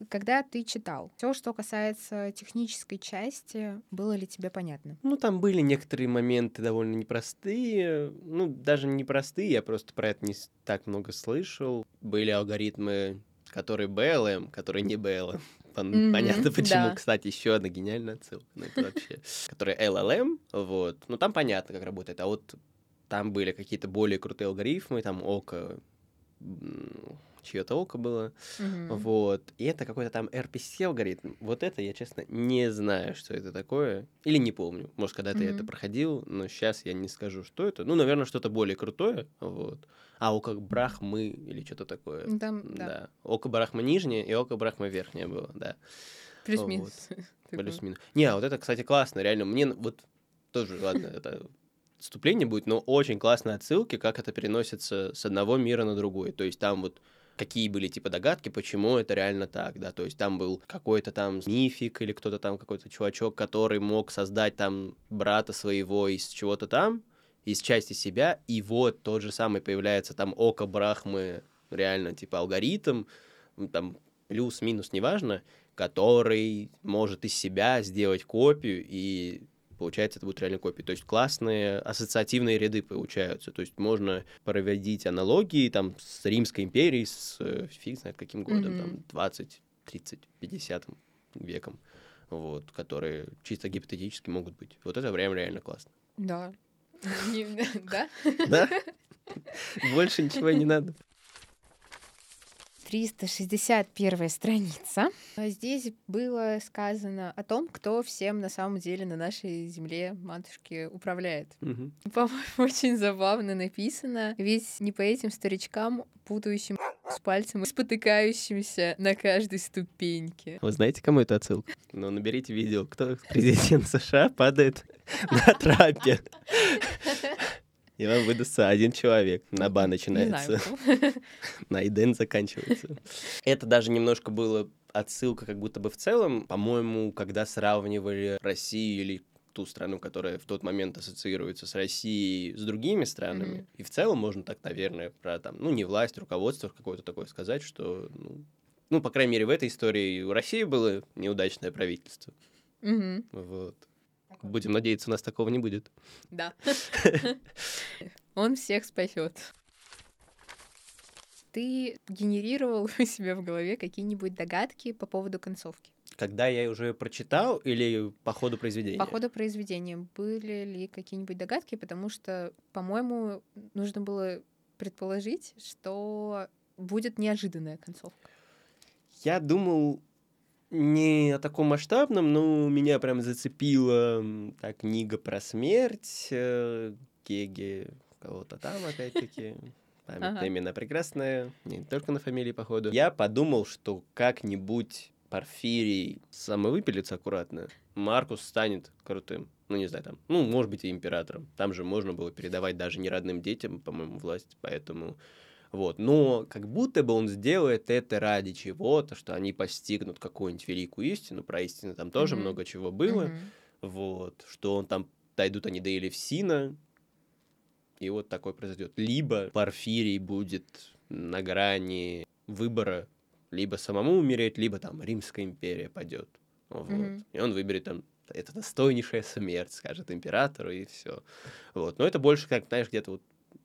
Когда ты читал, все, что касается технической части, было ли тебе понятно? Ну, там были некоторые моменты довольно непростые, ну, даже не непростые, я просто про это не так много слышал. Были алгоритмы, которые BLM, которые не BLM. <laughs> Мгм, Понятно почему. да. Кстати, еще одна гениальная отсылка. Ну, это вообще... <laughs> Которые LLM, вот. Ну, там понятно, как работает. А вот там были какие-то более крутые алгоритмы, там Ока... чье-то око было. Мгм. Вот. И это какой-то там RPC алгоритм. Вот это я, честно, не знаю, что это такое. Или не помню. Может, когда-то я это проходил, но сейчас я не скажу, что это. Ну, наверное, что-то более крутое. Вот. А око Брахмы или что-то такое. Там, да, Да. Око Брахма нижнее и око Брахма верхнее было, да. плюс-минус. Такой. <laughs> Плюс-минус. Не, а вот это, кстати, классно, реально. Мне вот тоже, ладно, это вступление будет, но очень классные отсылки, как это переносится с одного мира на другой. То есть там вот какие были типа догадки, почему это реально так, да, то есть там был какой-то там мифик или кто-то там какой-то чувачок, который мог создать там брата своего из чего-то там, из части себя, и вот тот же самый появляется там око Брахмы, реально типа алгоритм, там плюс-минус, неважно, который может из себя сделать копию, и получается, это будет реально копия. То есть классные ассоциативные ряды получаются. То есть можно проводить аналогии там с Римской империей, с э, фиг знает каким годом, Мгм. там 20, 30, 50 веком, вот, которые чисто гипотетически могут быть. Вот это прям реально классно. Да. <laughs> Да? Да? <laughs> Больше ничего не надо. 361 страница. А Здесь было сказано о том, кто всем на самом деле на нашей земле матушки управляет. Мгм. По-моему, <laughs> очень забавно написано, ведь не по этим старичкам, путающим с пальцем спотыкающимся на каждой ступеньке. Вы знаете, кому это отсылка? Ну, наберите видео, кто президент <laughs> США падает на трапе. И вам выдастся один человек. На ба начинается. <laughs> на Иден заканчивается. Это даже немножко было отсылка как будто бы в целом. По-моему, когда сравнивали Россию или ту страну, которая в тот момент ассоциируется с Россией, с другими странами. Мгм. И в целом можно так, наверное, про там, ну, не власть, руководство какое-то такое сказать, что, ну, ну, по крайней мере, в этой истории у России было неудачное правительство. Мгм. Вот. Будем надеяться, у нас такого не будет. Да. <laughs> Он всех спасет. Ты генерировал у себя в голове какие-нибудь догадки по поводу концовки? Когда я уже прочитал или по ходу произведения? По ходу произведения были ли какие-нибудь догадки? Потому что, по-моему, нужно было предположить, что будет неожиданная концовка. Я думал не о таком масштабном, но меня прям зацепила та книга про смерть э, Кеги, кого-то там опять-таки. Памятные Ага. имена прекрасные, не только на фамилии, походу. Я подумал, что как-нибудь Порфирий самовыпилится аккуратно, Маркус станет крутым. Ну, не знаю, там, ну, может быть, и императором. Там же можно было передавать даже не родным детям, по-моему, власть, поэтому... Вот, но как будто бы он сделает это ради чего-то, что они постигнут какую-нибудь великую истину, про истину там тоже Мгм. много чего было, Мгм. вот, что он там, дойдут они до Елевсина, и вот такое произойдет. Либо Порфирий будет на грани выбора, либо самому умереть, либо там Римская империя падет. Вот. Мгм. И он выберет там это достойнейшая смерть, скажет императору, и все. Вот. Но это больше как, знаешь, где-то вот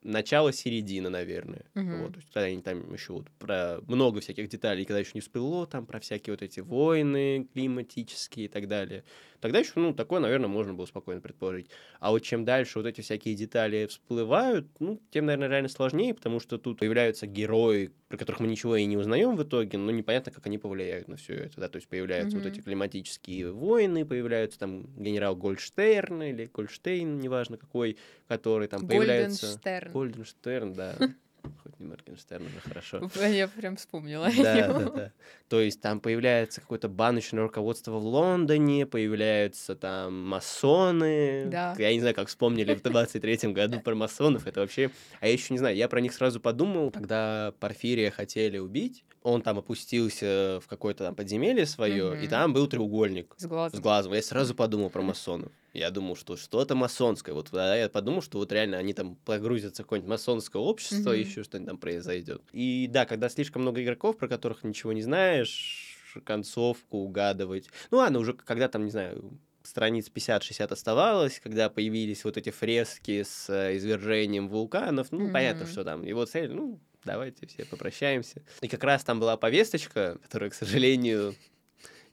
начало-середина, наверное. Мгм. Вот. То есть, когда они там еще вот про много всяких деталей, когда еще не всплыло, там про всякие вот эти войны климатические и так далее. Тогда еще, ну, такое, наверное, можно было спокойно предположить. А вот чем дальше вот эти всякие детали всплывают, ну, тем, наверное, реально сложнее, потому что тут появляются герои, про которых мы ничего и не узнаем в итоге, но непонятно, как они повлияют на все это, да, то есть появляются вот Мгм. эти климатические войны, появляются там генерал Гольдштерн или Гольштейн, неважно какой, который там появляется... Гольденштерн. Гольденштерн, да. <laughs> Хоть не Моргенштерн, уже хорошо. <laughs> Я прям вспомнила. Да, да, да. То есть там появляется какое-то баночное руководство в Лондоне, появляются там масоны. Да. Я не знаю, как вспомнили в 23-м году про масонов. Это вообще... А я еще не знаю, я про них сразу подумал, когда Порфирия хотели убить, он там опустился в какое-то там подземелье свое, и там был треугольник С с глазом. глазом. Я сразу подумал про масонов. Я думал, что что-то масонское. Вот тогда я подумал, что вот реально они там погрузятся в какое-нибудь масонское общество, Мгм. еще что-нибудь там произойдет. И да, когда слишком много игроков, про которых ничего не знаешь, концовку угадывать. Ну ладно, уже когда там, не знаю, страниц 50-60 оставалось, когда появились вот эти фрески с э, извержением вулканов, ну, понятно, Мгм. что там. Его цель, ну, давайте все попрощаемся. И как раз там была повесточка, которая, к сожалению,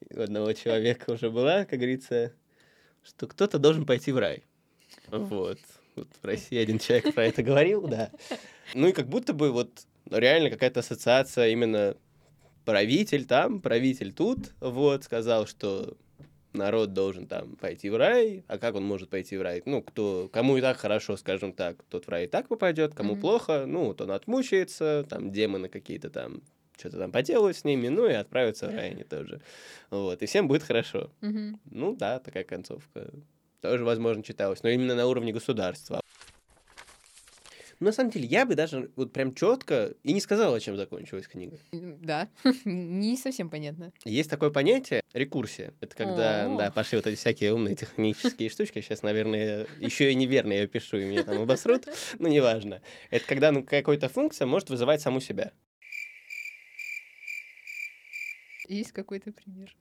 у одного человека уже была, как говорится, что кто-то должен пойти в рай. Вот. Вот в России один человек про это говорил, да. <laughs> Ну и как будто бы вот но реально какая-то ассоциация именно правитель там, правитель тут, вот, сказал, что народ должен там пойти в рай, а как он может пойти в рай? Ну, кто, кому и так хорошо, скажем так, тот в рай и так попадет, кому mm-hmm. плохо, ну, то он отмучается, там демоны какие-то там что-то там поделают с ними, ну и отправятся в рай они тоже. Вот, и всем будет хорошо. Mm-hmm. Ну да, такая концовка. Тоже, возможно, читалась, но именно на уровне государства. Но на самом деле, я бы даже вот прям четко и не сказала, чем закончилась книга. Да, <laughs> не совсем понятно. Есть такое понятие рекурсия. Это когда, О-о-о. да, пошли вот эти всякие умные технические штучки. Сейчас, наверное, еще и неверно я пишу, и меня там обосрут. Но неважно. Это когда ну, какая-то функция может вызывать саму себя. Есть какой-то пример?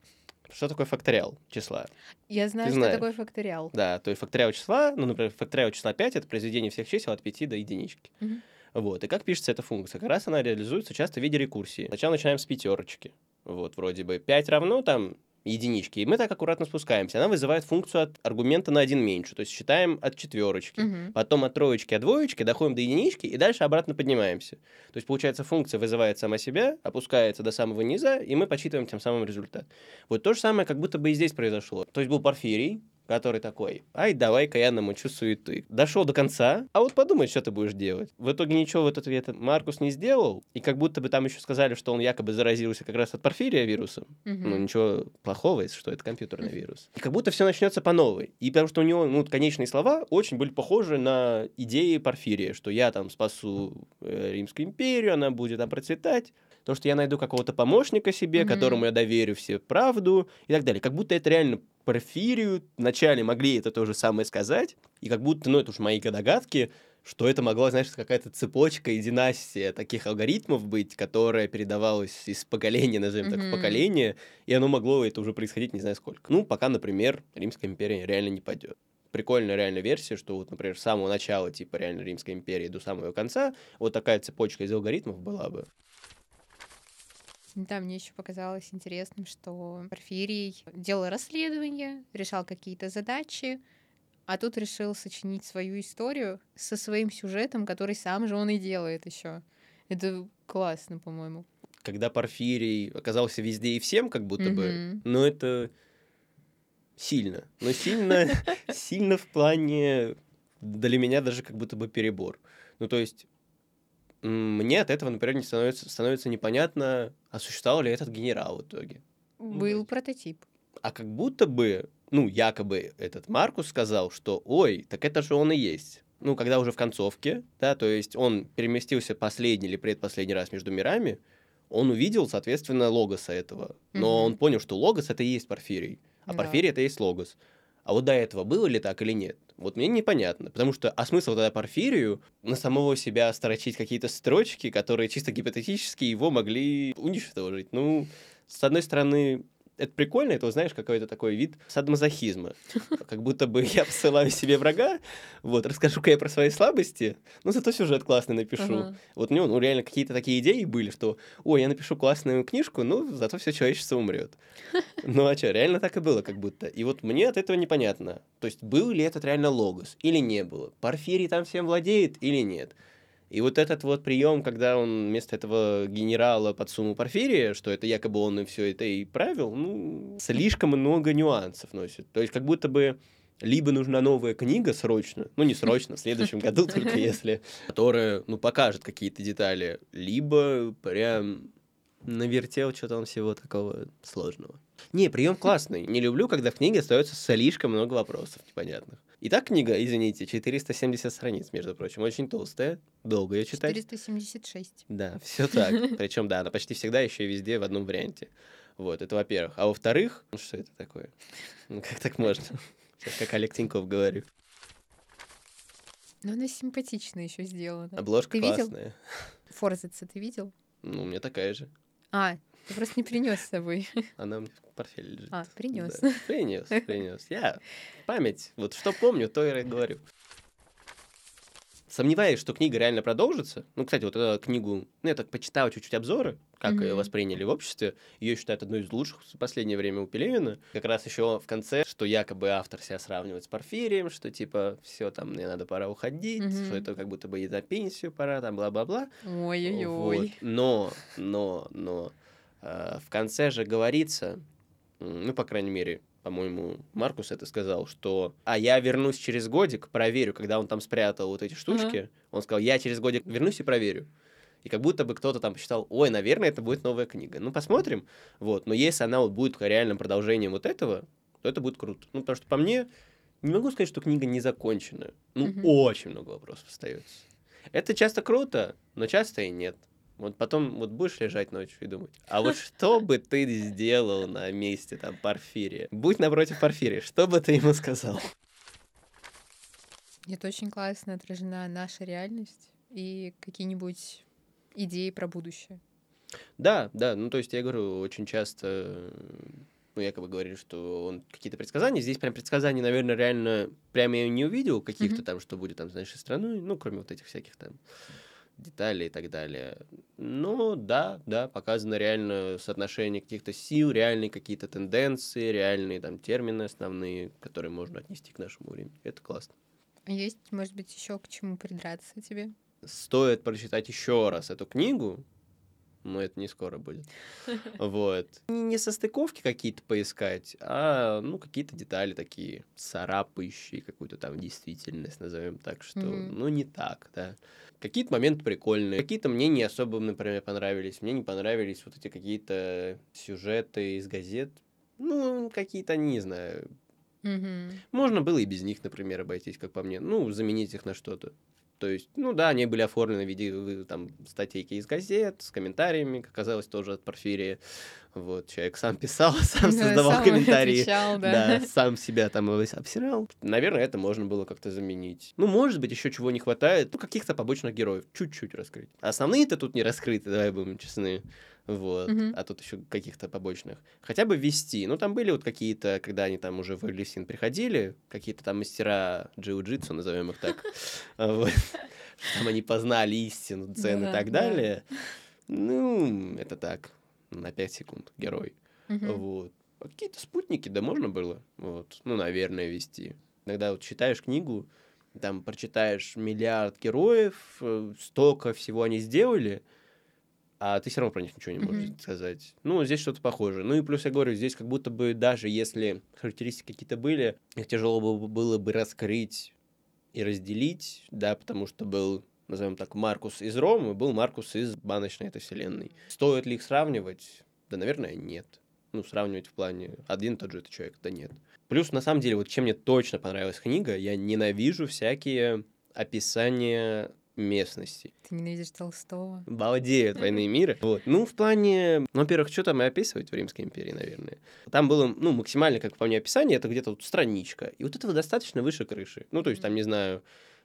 Что такое факториал числа? Я знаю, Ты что знаешь. такое факториал. Да, то есть факториал числа, ну, например, факториал числа 5 — это произведение всех чисел от 5 до единички. Угу. Вот, и как пишется эта функция? Как раз она реализуется часто в виде рекурсии. Сначала начинаем с пятерочки. Вот, вроде бы 5 равно там единички. И мы так аккуратно спускаемся. Она вызывает функцию от аргумента на один меньше. То есть считаем от четверочки, угу. потом от троечки, от двоечки, доходим до единички и дальше обратно поднимаемся. То есть, получается, функция вызывает сама себя, опускается до самого низа, и мы подсчитываем тем самым результат. Вот то же самое как будто бы и здесь произошло. То есть был Порфирий, который такой, ай, давай-ка я намучу суеты. Дошел до конца, а вот подумай, что ты будешь делать. В итоге ничего в этот ответ Маркус не сделал, и как будто бы там еще сказали, что он якобы заразился как раз от порфирия вирусом. Угу. Ну, ничего плохого, если что это компьютерный вирус. И как будто все начнется по новой. И потому что у него, ну, конечные слова очень были похожи на идеи порфирия, что я там спасу э, Римскую империю, она будет там процветать то, что я найду какого-то помощника себе, mm-hmm. которому я доверю все правду и так далее. Как будто это реально Порфирию вначале могли это то же самое сказать, и как будто, ну, это уж мои догадки, что это могла, знаешь, какая-то цепочка и династия таких алгоритмов быть, которая передавалась из поколения, назовем mm-hmm. так, в поколение, и оно могло это уже происходить не знаю сколько. Ну, пока, например, Римская империя реально не пойдет. Прикольная реально версия, что вот, например, с самого начала, типа, реально Римской империи до самого конца, вот такая цепочка из алгоритмов была бы. Да, мне еще показалось интересным, что Порфирий делал расследование, решал какие-то задачи, а тут решил сочинить свою историю со своим сюжетом, который сам же он и делает еще. Это классно, по-моему. Когда Порфирий оказался везде и всем, как будто mm-hmm. бы, но это сильно. Но сильно, <laughs> сильно в плане для меня даже как будто бы перебор. Ну, то есть мне от этого, например, не становится, становится непонятно, а существовал ли этот генерал в итоге. Был ну, прототип. А как будто бы, ну, якобы этот Маркус сказал, что, ой, так это же он и есть. Ну, когда уже в концовке, да, то есть он переместился последний или предпоследний раз между мирами, он увидел, соответственно, логоса этого. Но mm-hmm. он понял, что логос это и есть Порфирий, а да. Порфирий это и есть логос. А вот до этого было ли так или нет? Вот мне непонятно, потому что, а смысл тогда Порфирию на самого себя строчить какие-то строчки, которые чисто гипотетически его могли уничтожить? Ну, с одной стороны, это прикольно, это, знаешь, какой-то такой вид садмазохизма. <laughs> Как будто бы я посылаю себе врага, вот, расскажу-ка я про свои слабости, но зато сюжет классный напишу. Uh-huh. Вот у него, ну, реально какие-то такие идеи были, что, ой, я напишу классную книжку, ну, зато все человечество умрет. <laughs> Ну, а что, реально так и было как будто. И вот мне от этого непонятно. То есть, был ли этот реально логос или не было? Порфирий там всем владеет или нет? И вот этот вот прием, когда он вместо этого генерала подсунул Порфирия, что это якобы он и все это и правил, ну, слишком много нюансов носит. То есть как будто бы либо нужна новая книга срочно, ну не срочно, в следующем <laughs> году только если, которая, ну, покажет какие-то детали, либо прям навертел что-то он всего такого сложного. Не, прием классный. Не люблю, когда в книге остается слишком много вопросов непонятных. Итак, книга, извините, 470 страниц, между прочим, очень толстая, долго ее читать. 476. Да, все так. <laughs> Причем, да, она почти всегда еще и везде в одном варианте. Вот, это во-первых. А во-вторых, ну что это такое? Ну как так можно? Сейчас как Олег Тиньков говорит. Но она симпатично еще сделана. Обложка ты классная. Видел? Форзица ты видел? Ну, у меня такая же. А, ты просто не принес с собой. <laughs> Она в портфеле лежит. А, принес. Да. Принес, <laughs> принес. Я память. Вот что помню, то я говорю. Сомневаюсь, что книга реально продолжится. Ну, кстати, вот эту книгу, ну, я так почитал чуть-чуть обзоры, как Мгм. ее восприняли в обществе. Ее считают одной из лучших в последнее время у Пелевина. Как раз еще в конце, что якобы автор себя сравнивает с Порфирием, что типа все там, мне надо пора уходить, Мгм. что это как будто бы и на пенсию пора, там бла-бла-бла. Вот. Ой-ой-ой. Но, но, но э, в конце же говорится, ну, по крайней мере, по-моему, Маркус это сказал, что «А я вернусь через годик, проверю», когда он там спрятал вот эти штучки, он сказал «Я через годик вернусь и проверю». И как будто бы кто-то там посчитал, ой, наверное, это будет новая книга. Ну, посмотрим. Вот. Но если она вот будет реальным продолжением вот этого, то это будет круто. Ну, потому что по мне, не могу сказать, что книга не закончена. Ну, Мгм. очень много вопросов остается. Это часто круто, но часто и нет. Вот потом вот будешь лежать ночью и думать, а вот что бы ты сделал на месте там Порфирия? Будь напротив Порфирия, что бы ты ему сказал? Это очень классно отражена наша реальность и какие-нибудь идеи про будущее. Да, да, ну то есть я говорю, очень часто, ну якобы говорили, что он какие-то предсказания, здесь прям предсказаний, наверное, реально прям я не увидел каких-то Мгм. там, что будет там с нашей страной, ну кроме вот этих всяких там деталей и так далее. Но да, да, показано реально соотношение каких-то сил, реальные какие-то тенденции, реальные там термины основные, которые можно отнести к нашему времени. Это классно. А есть, может быть, еще к чему придраться тебе? Стоит прочитать еще раз эту книгу, но это не скоро будет. <laughs> Вот. Не состыковки какие-то поискать, а ну какие-то детали такие царапающие какую-то там действительность, назовем так, что Мгм. ну не так, да. Какие-то моменты прикольные, какие-то мне не особо, например, понравились. Мне не понравились вот эти какие-то сюжеты из газет. Ну, какие-то, не знаю, Мгм. можно было и без них, например, обойтись, как по мне. Ну, заменить их на что-то. То есть, ну да, они были оформлены в виде э, там статейки из газет с комментариями, как оказалось, тоже от Порфирия. Вот, человек сам писал, <laughs> сам Да, создавал сам комментарии. отвечал, Да, да. сам себя там обсирал. Наверное, это можно было как-то заменить. Ну, может быть, еще чего не хватает. Ну, каких-то побочных героев. Чуть-чуть раскрыть. Основные-то тут не раскрыты, давай будем честны. Вот. Мгм. А тут еще каких-то побочных. Хотя бы ввести. Ну, там были вот какие-то, когда они там уже в Элисин приходили, какие-то там мастера джиу-джитсу, назовем их так. <laughs> А, вот. Там они познали истину, цены и так да. далее. Ну, это так, на 5 секунд герой. Вот. А какие-то спутники, да, можно было, вот, ну, наверное, вести. Иногда вот читаешь книгу, там прочитаешь миллиард героев, э, столько всего они сделали, а ты все равно про них ничего не можешь Мгм. сказать. Ну, здесь что-то похожее. Ну и плюс я говорю, здесь как будто бы даже если характеристики какие-то были, их тяжело бы- было бы раскрыть и разделить, да, потому что был, назовем так, Маркус из Ромы, был Маркус из баночной этой вселенной. Стоит ли их сравнивать? Да, наверное, нет. Ну, сравнивать в плане один и тот же это человек, да нет. Плюс, на самом деле, вот чем мне точно понравилась книга, я ненавижу всякие описания местности. Ты ненавидишь Толстого. Балдею от войны и <laughs> мира. Вот. Ну, в плане... Ну, во-первых, что там и описывать в Римской империи, наверное. Там было, ну, максимально, как по мне, описание, это где-то вот страничка. И вот этого достаточно выше крыши. Ну, то есть, там, не знаю,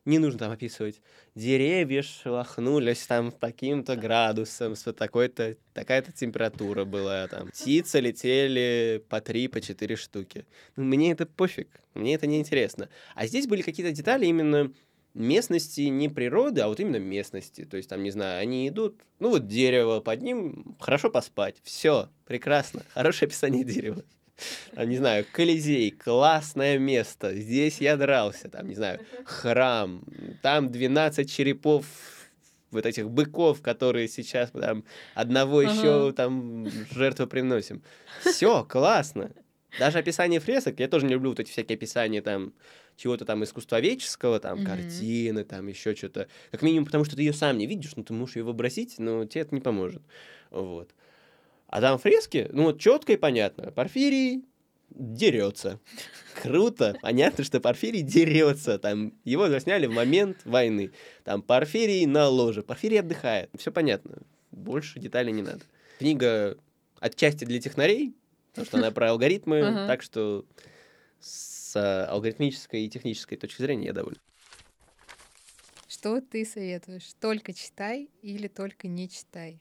не нужно там описывать. Деревья шелохнулись там таким-то градусом, с вот такой-то, такая-то температура была там. Птицы летели по три, по четыре штуки. Ну, мне это пофиг, мне это не интересно. А здесь были какие-то детали именно местности не природы, а вот именно местности. То есть там, не знаю, они идут, ну вот дерево, под ним хорошо поспать. Все, прекрасно. Хорошее описание дерева. Там, не знаю, Колизей, классное место. Здесь я дрался. Там, не знаю, храм. Там 12 черепов вот этих быков, которые сейчас там одного Ага. еще там жертву приносим. Все, классно. Даже описание фресок, я тоже не люблю вот эти всякие описания там чего-то там искусствоведческого, там Мгм. картины, там еще что-то. Как минимум, потому что ты ее сам не видишь, ну ты можешь ее вообразить, но тебе это не поможет. Вот. А там фрески, ну вот четко и понятно. Порфирий дерется. Круто. Понятно, что Порфирий дерется. Там его засняли в момент войны. Там Порфирий на ложе. Порфирий отдыхает. Все понятно. Больше деталей не надо. Книга отчасти для технарей, потому что она про алгоритмы, <laughs> так что с а, алгоритмической и технической точки зрения я доволен. Что ты советуешь? Только читай или только не читай?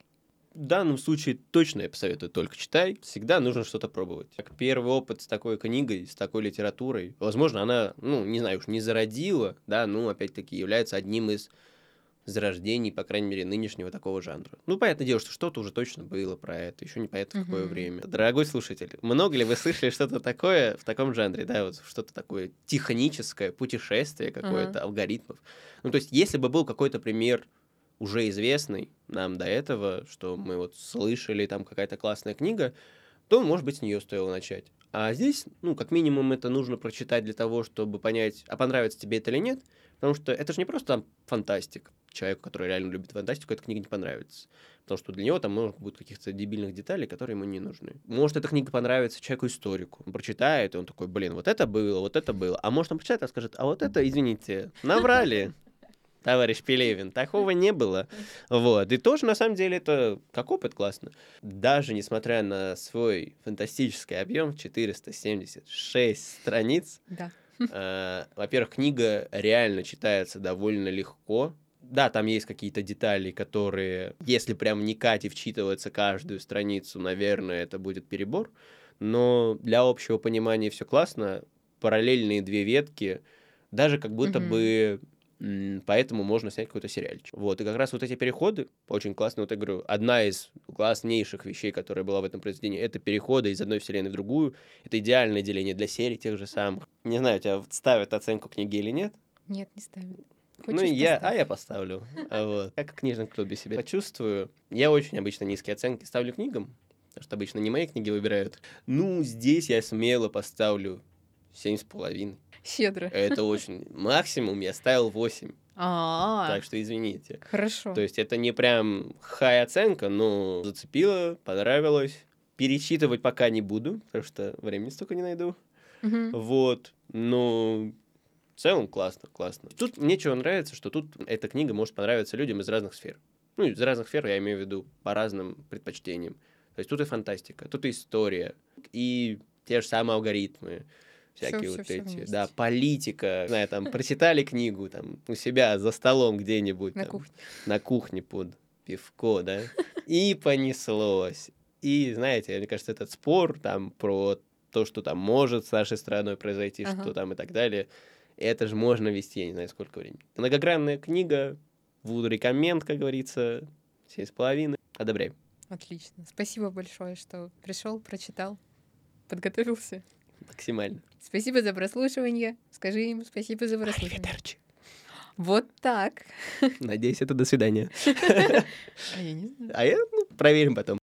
В данном случае точно я посоветую только читай. Всегда нужно что-то пробовать. Как первый опыт с такой книгой, с такой литературой, возможно, она, ну, не знаю уж, не зародила, да, ну, опять-таки, является одним из зарождений, по крайней мере, нынешнего такого жанра. Ну, понятное дело, что что-то уже точно было про это, еще непонятно в какое Мгм. время. Дорогой слушатель, много ли вы слышали что-то такое в таком жанре, да, вот что-то такое техническое, путешествие какое-то, алгоритмов? Ну, то есть, если бы был какой-то пример уже известный нам до этого, что мы вот слышали, там какая-то классная книга, то, может быть, с нее стоило начать. А здесь, ну, как минимум, это нужно прочитать для того, чтобы понять, а понравится тебе это или нет, потому что это же не просто там фантастик. Человеку, который реально любит фантастику, эта книга не понравится. Потому что для него там много будет каких-то дебильных деталей, которые ему не нужны. Может, эта книга понравится человеку-историку. Он прочитает, и он такой, блин, вот это было, вот это было. А может, он прочитает и скажет, а вот это, извините, наврали товарищ Пелевин. Такого не было. Вот. И тоже, на самом деле, это как опыт классно. Даже несмотря на свой фантастический объем, 476 страниц, Да. э, во-первых, книга реально читается довольно легко. Да, там есть какие-то детали, которые, если прям вникать и вчитываться каждую страницу, наверное, это будет перебор. Но для общего понимания все классно. Параллельные две ветки, даже как будто Мгм. бы поэтому можно снять какой-то сериальчик. Вот, и как раз вот эти переходы очень классные. Вот я говорю, одна из класснейших вещей, которая была в этом произведении, это переходы из одной вселенной в другую. Это идеальное деление для серий тех же самых. Не знаю, тебя ставят оценку книги или нет. Нет, не ну, Хочешь, я, а я поставлю. А Вот. Как в книжном клубе себя почувствую. Я очень обычно низкие оценки ставлю книгам, потому что обычно не мои книги выбирают. Ну, здесь я смело поставлю семь с половиной. Щедро. Это очень... Максимум я ставил 8. А, Так что извините. хорошо. То есть это не прям хай оценка, но зацепило, понравилось. Перечитывать пока не буду, потому что времени столько не найду. Мгм. Вот. Но в целом классно, классно. Тут мне чего нравится, что тут эта книга может понравиться людям из разных сфер. Ну, из разных сфер я имею в виду по разным предпочтениям. То есть тут и фантастика, тут и история, и те же самые алгоритмы, всякие Всё- вот всё эти, вместе. да, политика, знаю, там, прочитали книгу, там, у себя за столом где-нибудь, На там, кухне. на кухне под пивко, да, и понеслось. И, знаете, мне кажется, этот спор там про то, что там может с нашей страной произойти, Ага. что там и так далее, это же можно вести, я не знаю, сколько времени. Многогранная книга, Вуд рекоменд, как говорится, семь с половиной. Одобряем. Отлично. Спасибо большое, что пришел, прочитал, подготовился. Максимально. Спасибо за прослушивание. Скажи им спасибо за прослушивание. Аривидерчи. Вот так. Надеюсь, это до свидания. <laughs> А я не знаю. А я, ну, проверим потом.